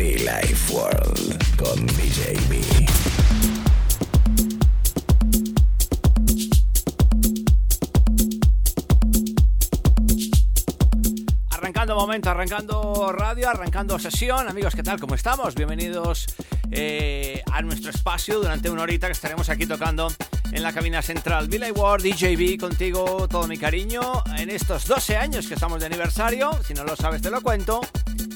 Be Life World con DJB. Arrancando momento, arrancando radio, arrancando sesión. Amigos, ¿qué tal? ¿Cómo estamos? Bienvenidos eh, a nuestro espacio durante una horita que estaremos aquí tocando en la cabina central. Billy DJB, contigo todo mi cariño en estos 12 años que estamos de aniversario. Si no lo sabes, te lo cuento.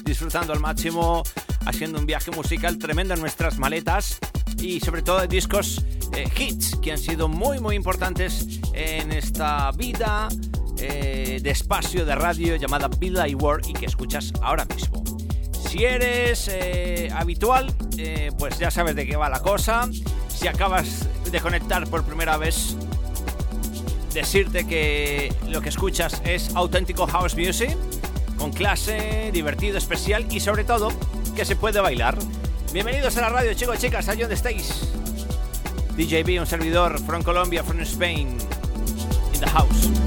Disfrutando al máximo, haciendo un viaje musical tremendo en nuestras maletas y sobre todo de discos eh, hits que han sido muy, muy importantes en esta vida eh, de espacio de radio llamada Billy Ward y que escuchas ahora mismo. Si eres eh, habitual, eh, pues ya sabes de qué va la cosa. Si acabas de conectar por primera vez, decirte que lo que escuchas es auténtico house music, con clase, divertido, especial y sobre todo que se puede bailar. Bienvenidos a la radio, chicos, chicas, allí donde estéis. DJB, un servidor from Colombia, from Spain, in the house.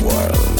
world.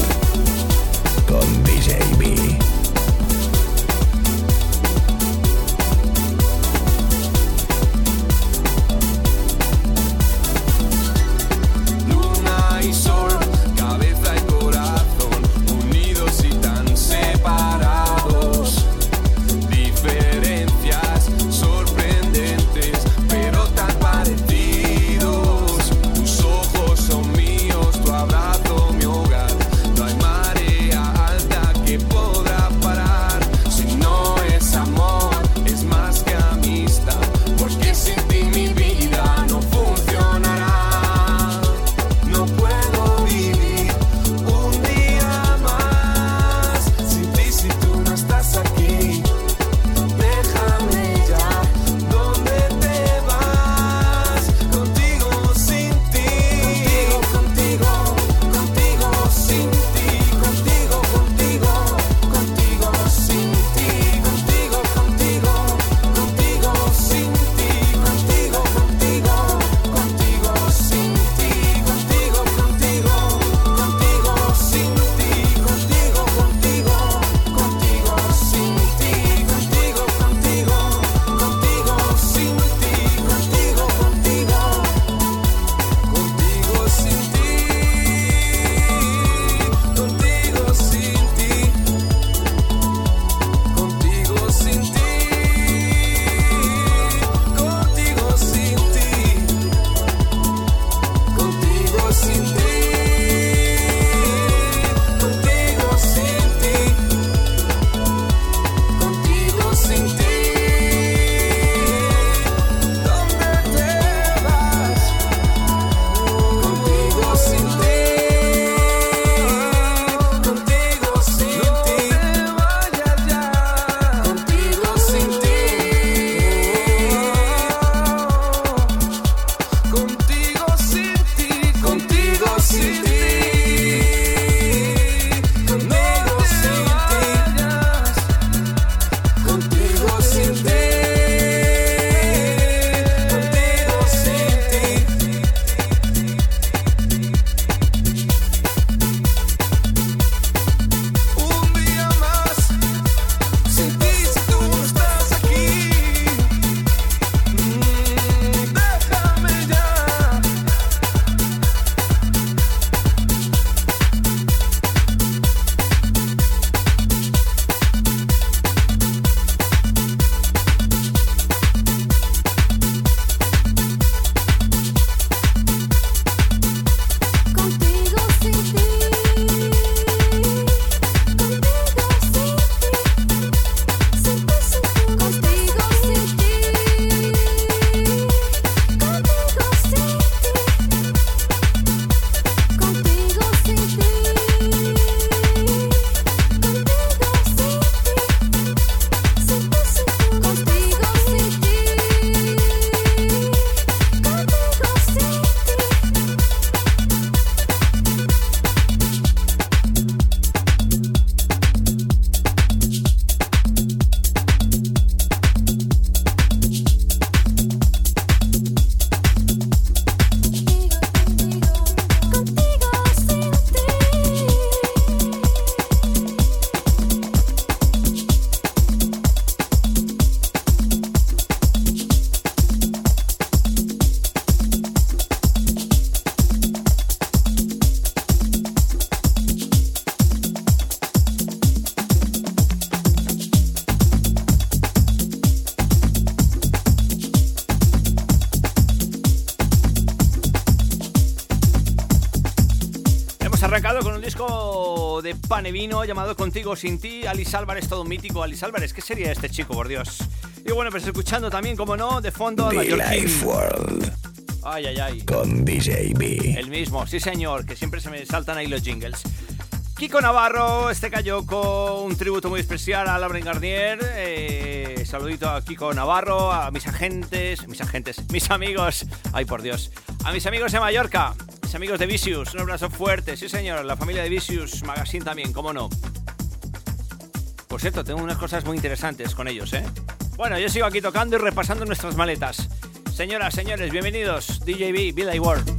Disco de pane vino llamado Contigo Sin Ti. Alice Álvarez, todo mítico. Alice Álvarez, ¿qué sería este chico, por Dios? Y bueno, pues escuchando también, como no, de fondo... The Life World. Ay, ay, ay. Con DJB. El mismo, sí señor, que siempre se me saltan ahí los jingles. Kiko Navarro, este con un tributo muy especial a Lauren Garnier. Eh, saludito a Kiko Navarro, a mis agentes, mis agentes, mis amigos, ay por Dios, a mis amigos de Mallorca, amigos de Vicious, un abrazo fuerte, sí señor, la familia de Vicious Magazine también, cómo no. Por cierto, tengo unas cosas muy interesantes con ellos, ¿eh? Bueno, yo sigo aquí tocando y repasando nuestras maletas. Señoras, señores, bienvenidos, DJB, Billy Ward.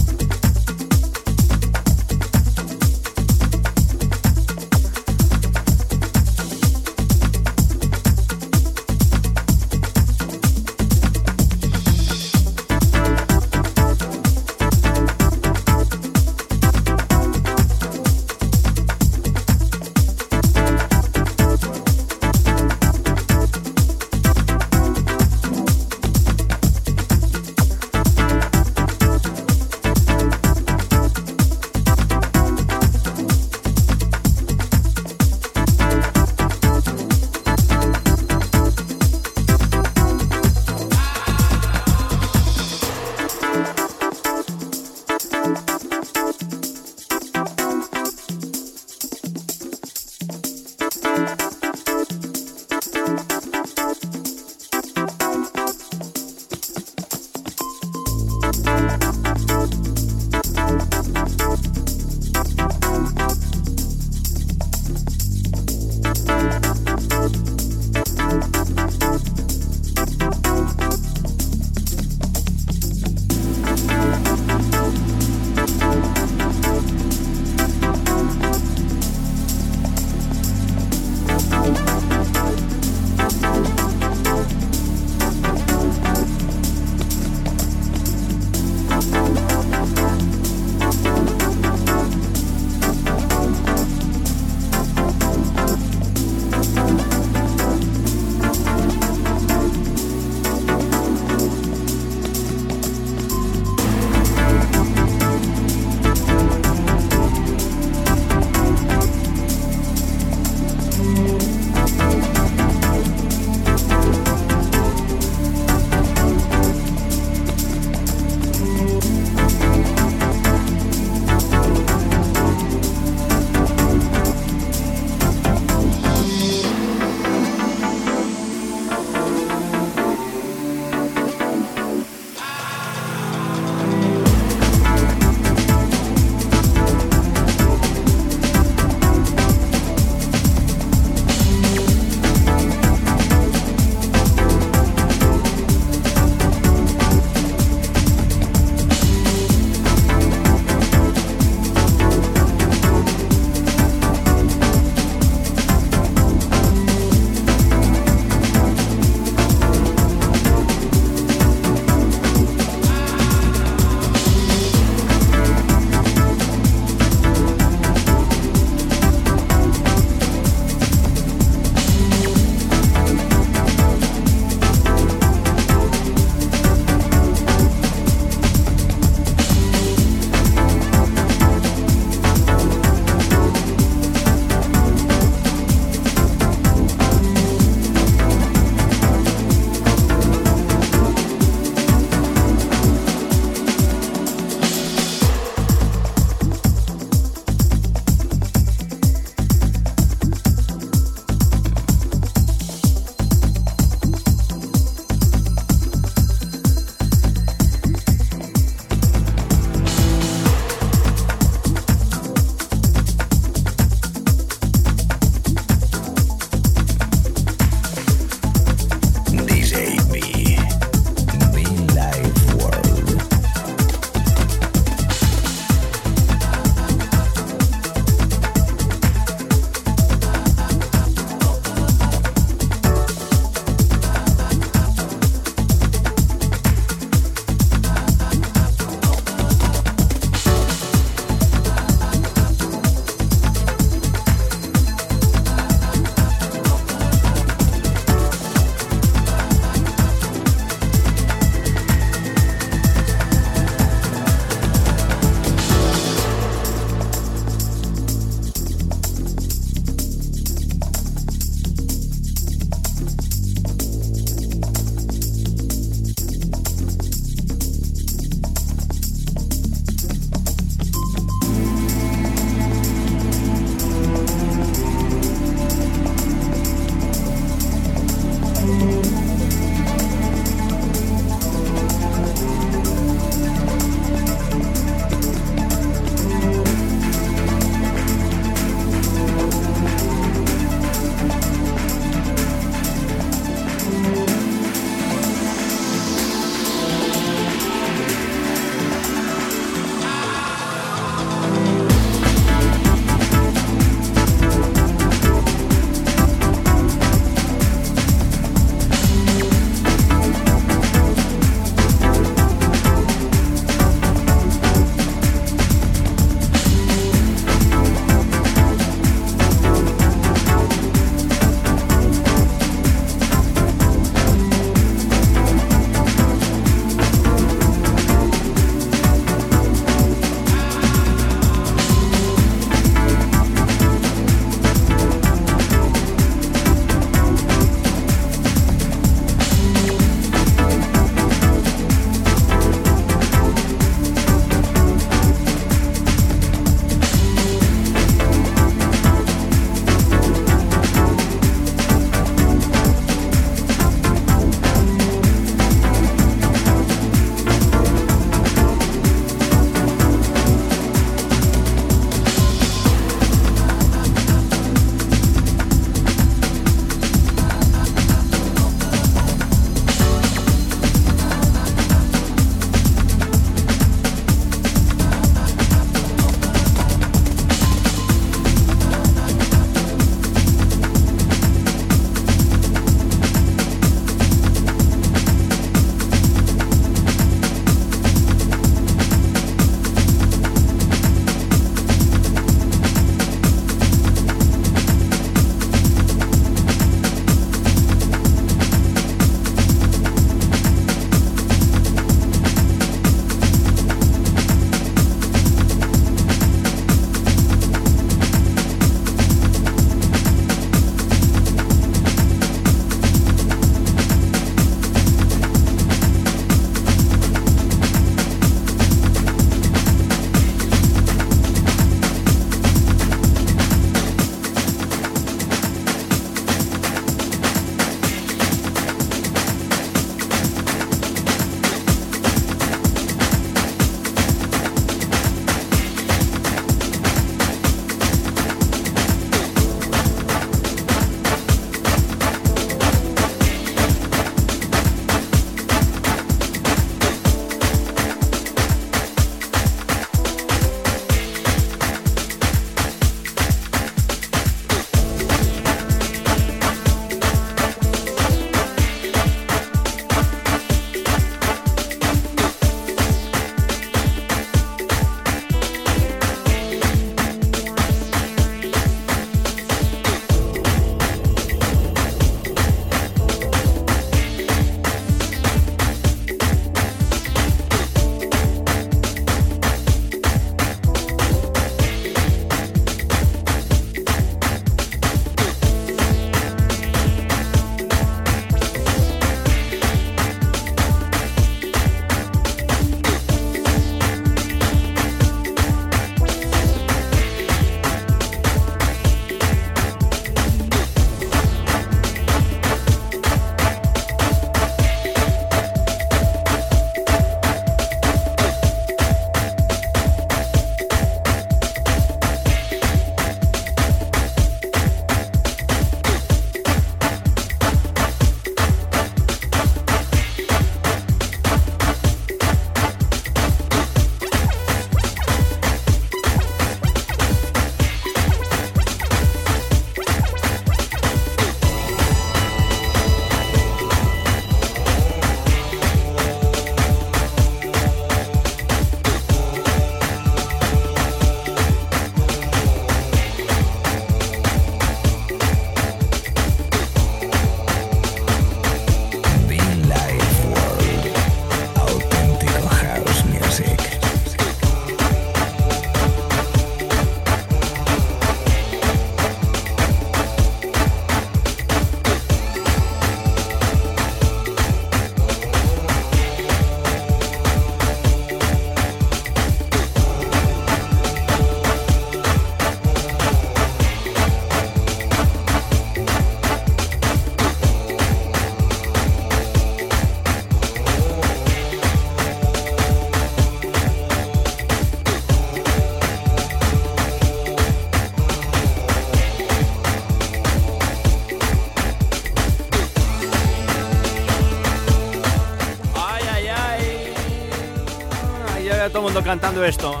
Todo el mundo cantando esto.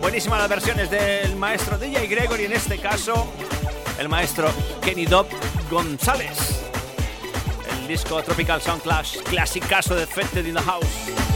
Buenísimas las versiones del maestro DJ Gregory, en este caso el maestro Kenny Dobb González. El disco Tropical Sound Clash, de Fetted in the House.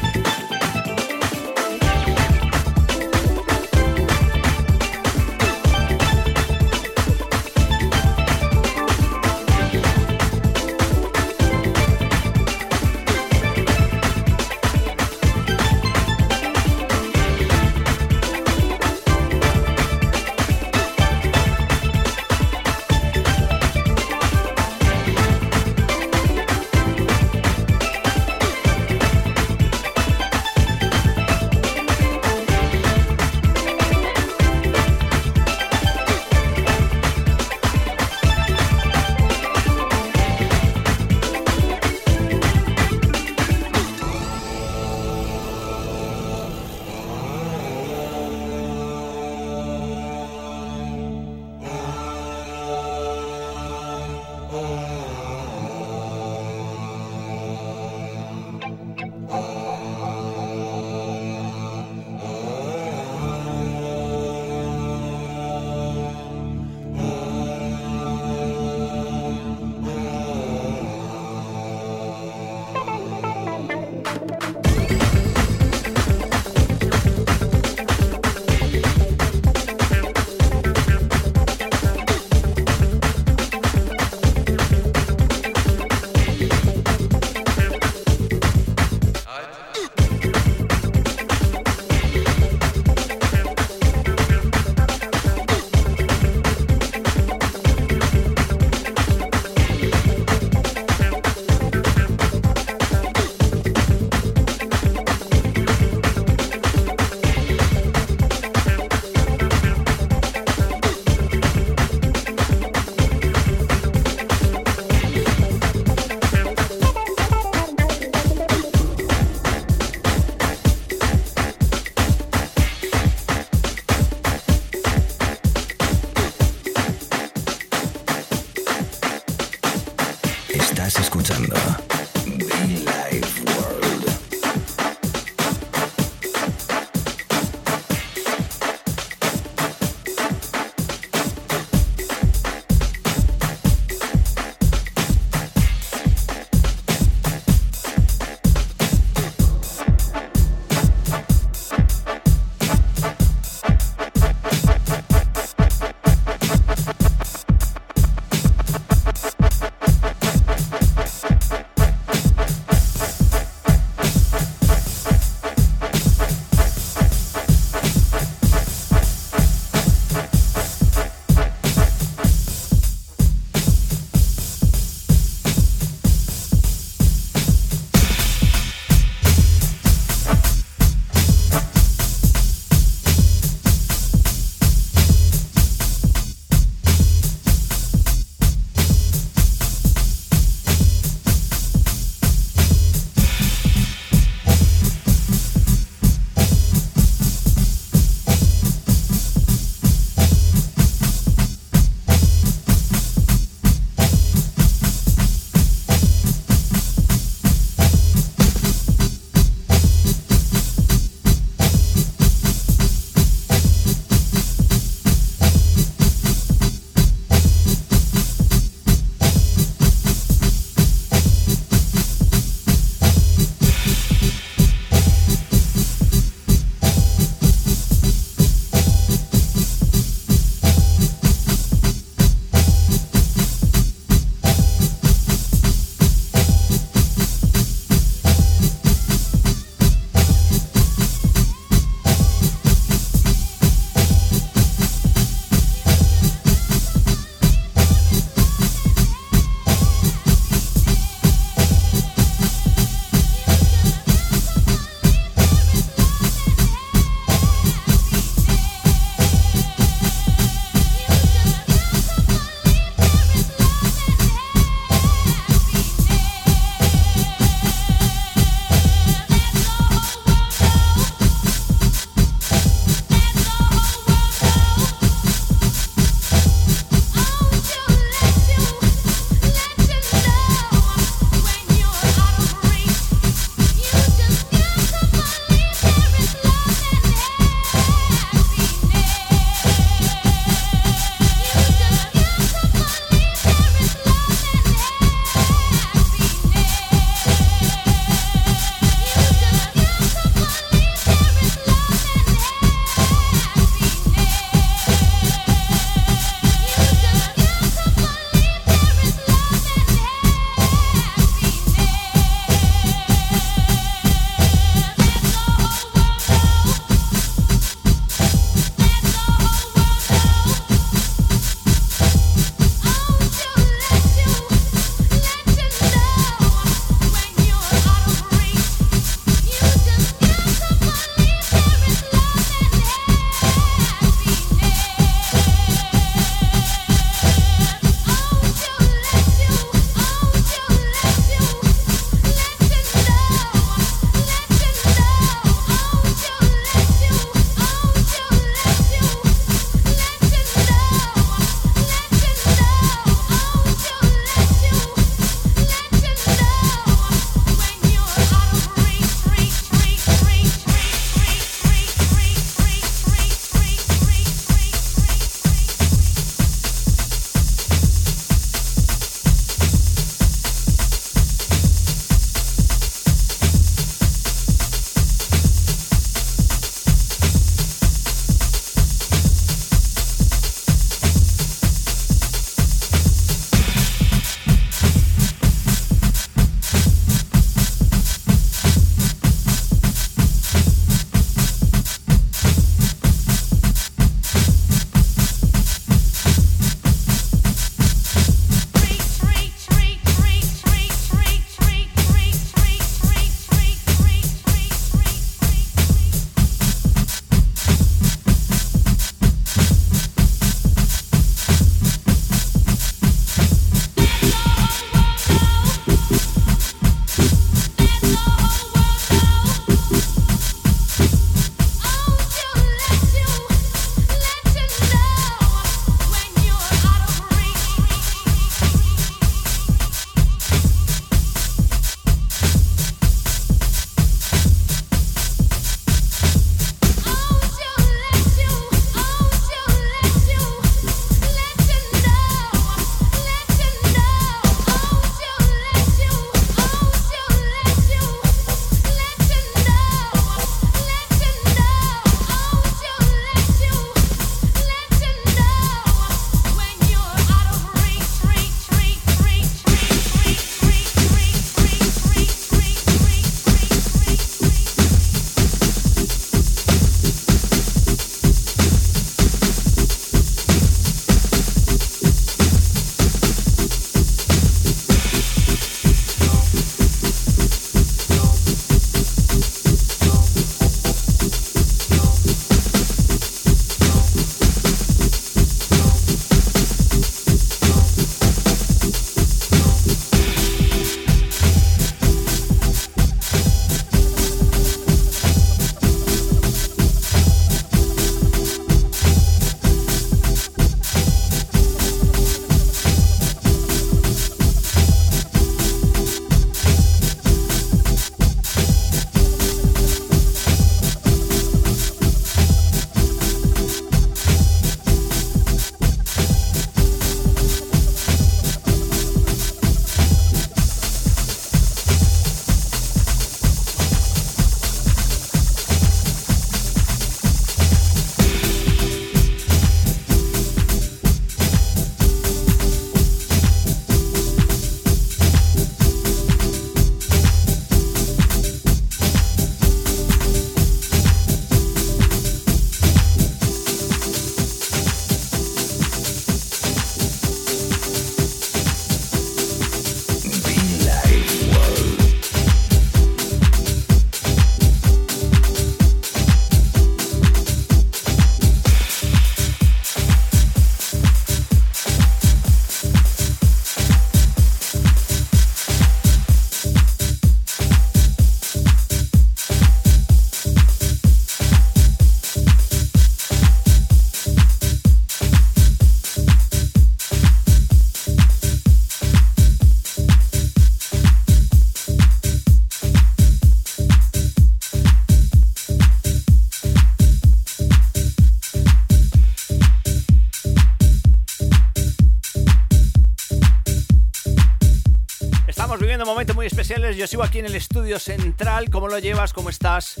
Sigo aquí en el estudio central. ¿Cómo lo llevas? ¿Cómo estás?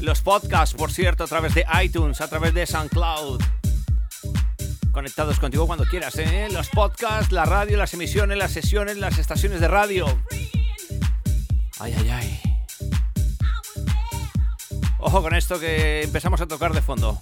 Los podcasts, por cierto, a través de iTunes, a través de SoundCloud. Conectados contigo cuando quieras, ¿eh? Los podcasts, la radio, las emisiones, las sesiones, las estaciones de radio. Ay, ay, ay. Ojo con esto que empezamos a tocar de fondo.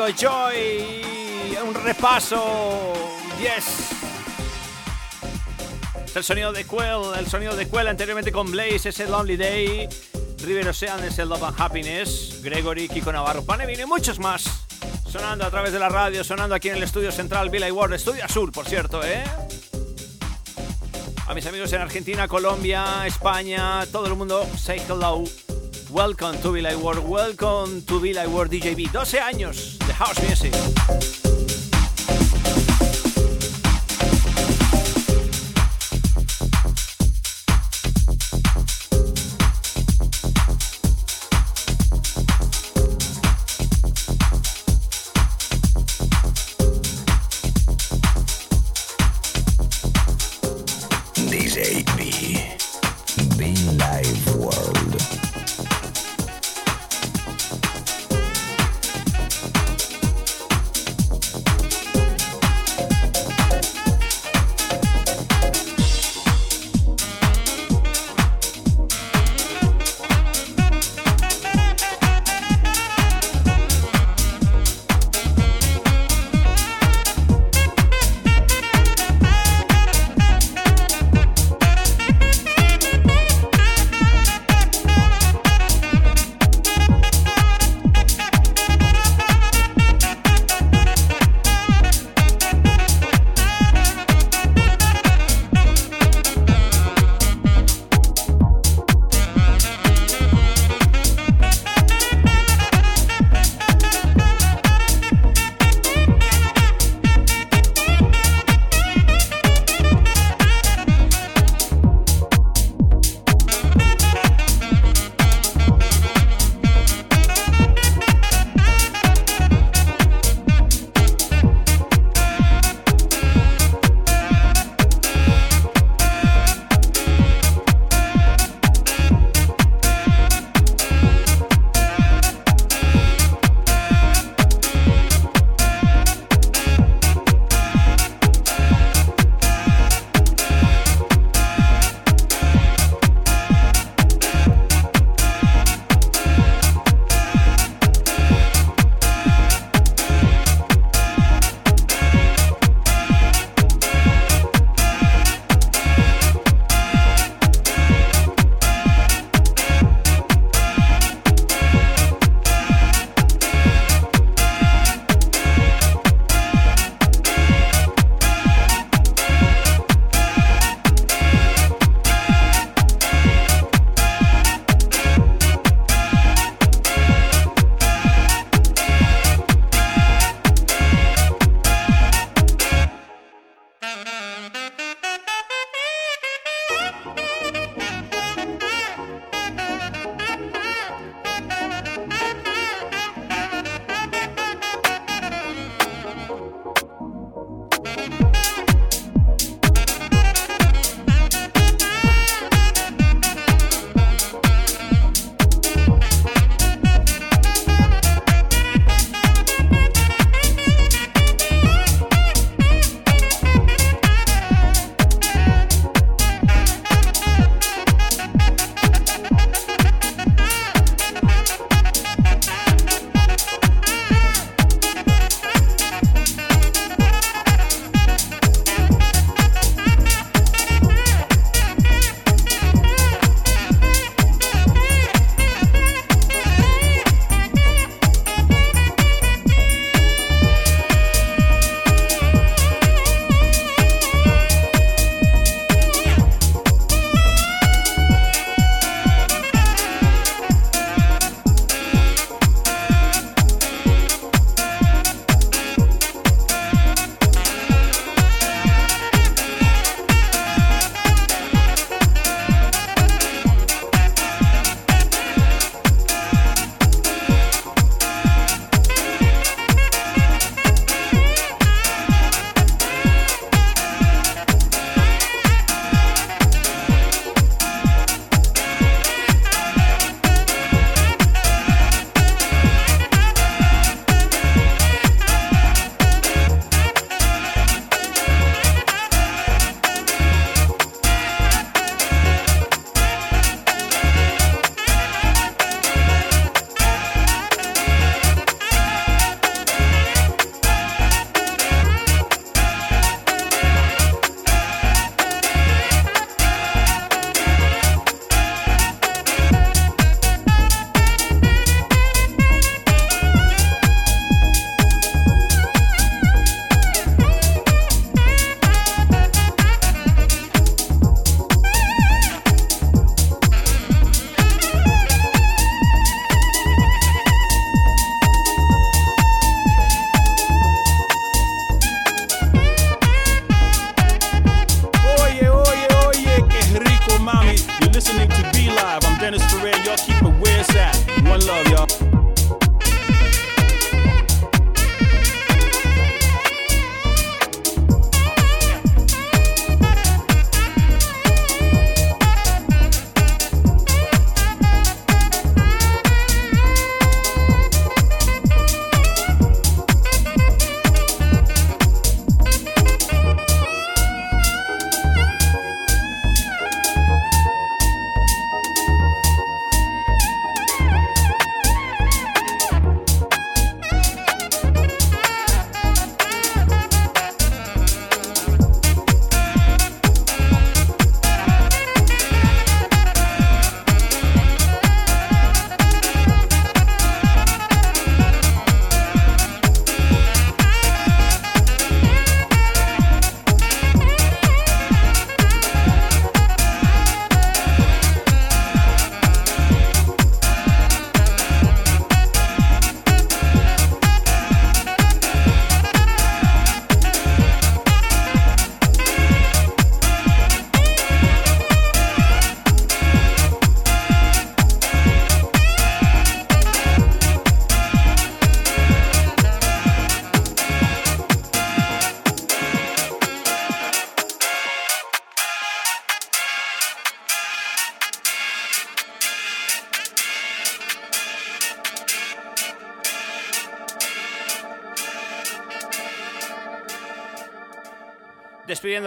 Fantástico Joy. Un repaso. Yes. el sonido de Quell, el sonido de Quell anteriormente con Blaze, ese Lonely Day. River Ocean es el Love and Happiness. Gregory, Kiko Navarro, Panevino y muchos más. Sonando a través de la radio, sonando aquí en el estudio central Villa World, estudio azul, por cierto, ¿eh? A mis amigos en Argentina, Colombia, España, todo el mundo, say hello. Welcome to Villa World, welcome to Villa World DJB. 12 años house music.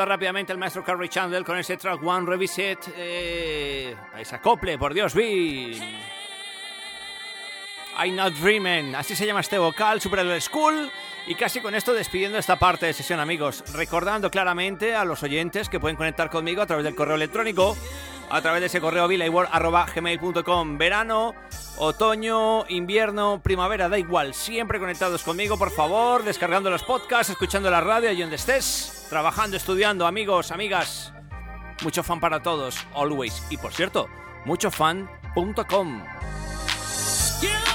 Rápidamente el maestro Carrie Chandler con ese track One Revisit. Eh, esa acople, por Dios, vi. I'm Not Dreaming, así se llama este vocal, Super School. Y casi con esto despidiendo esta parte de sesión, amigos. Recordando claramente a los oyentes que pueden conectar conmigo a través del correo electrónico, a través de ese correo gmail.com Verano, otoño, invierno, primavera, da igual. Siempre conectados conmigo, por favor, descargando los podcasts, escuchando la radio y donde estés, trabajando, estudiando, amigos, amigas. Mucho fan para todos, always. Y por cierto, muchofan.com. pushing.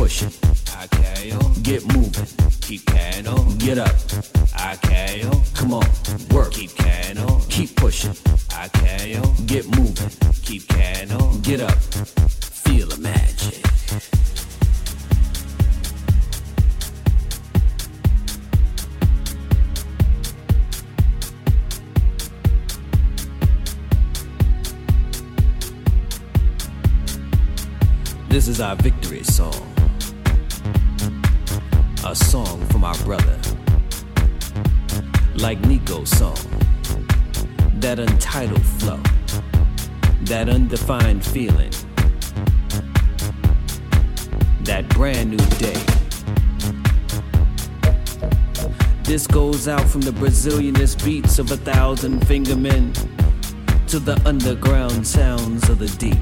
Pushing. I can Get moving. Keep can Get up. I can Come on, work. Keep can Keep pushing. I can Get moving. Keep can Get up. Feel the magic. This is our victory song. A song from our brother. Like Nico's song. That untitled flow. That undefined feeling. That brand new day. This goes out from the Brazilianist beats of a thousand fingermen to the underground sounds of the deep.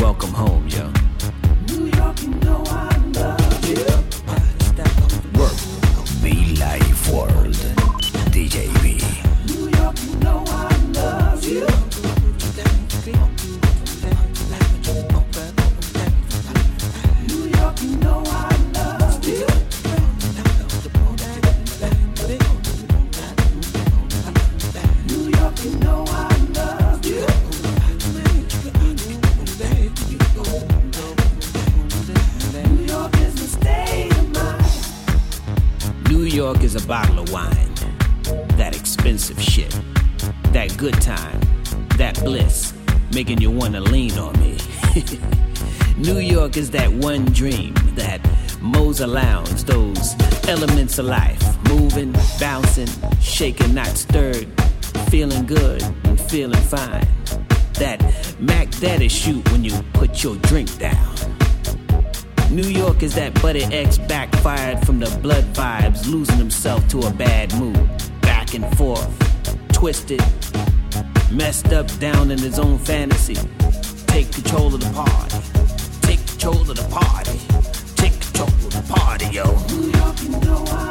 Welcome home, yo. New York, you know I love you. Making you wanna lean on me. New York is that one dream. That Moser Lounge. Those elements of life. Moving, bouncing, shaking, not stirred. Feeling good and feeling fine. That Mac Daddy shoot when you put your drink down. New York is that Buddy X backfired from the blood vibes, losing himself to a bad mood. Back and forth, twisted, messed up down in his own fantasy. Take control of the party. Take control of the party. Take control of the party, yo. New York,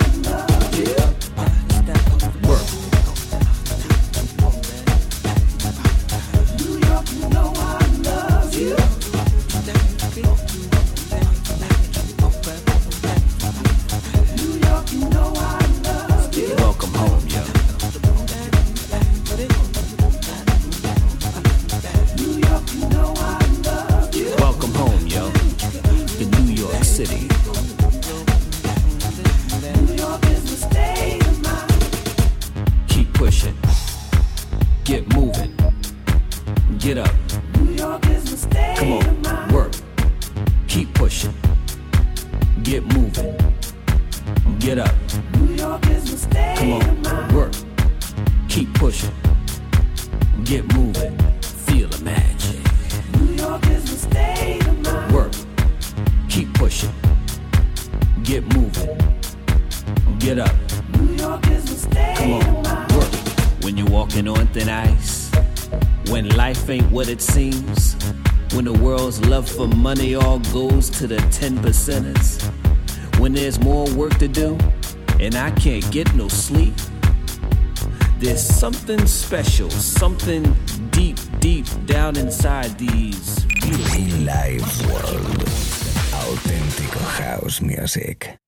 10 percenters. When there's more work to do and I can't get no sleep. There's something special, something deep, deep down inside these beautiful Live World. Auténtico House Music.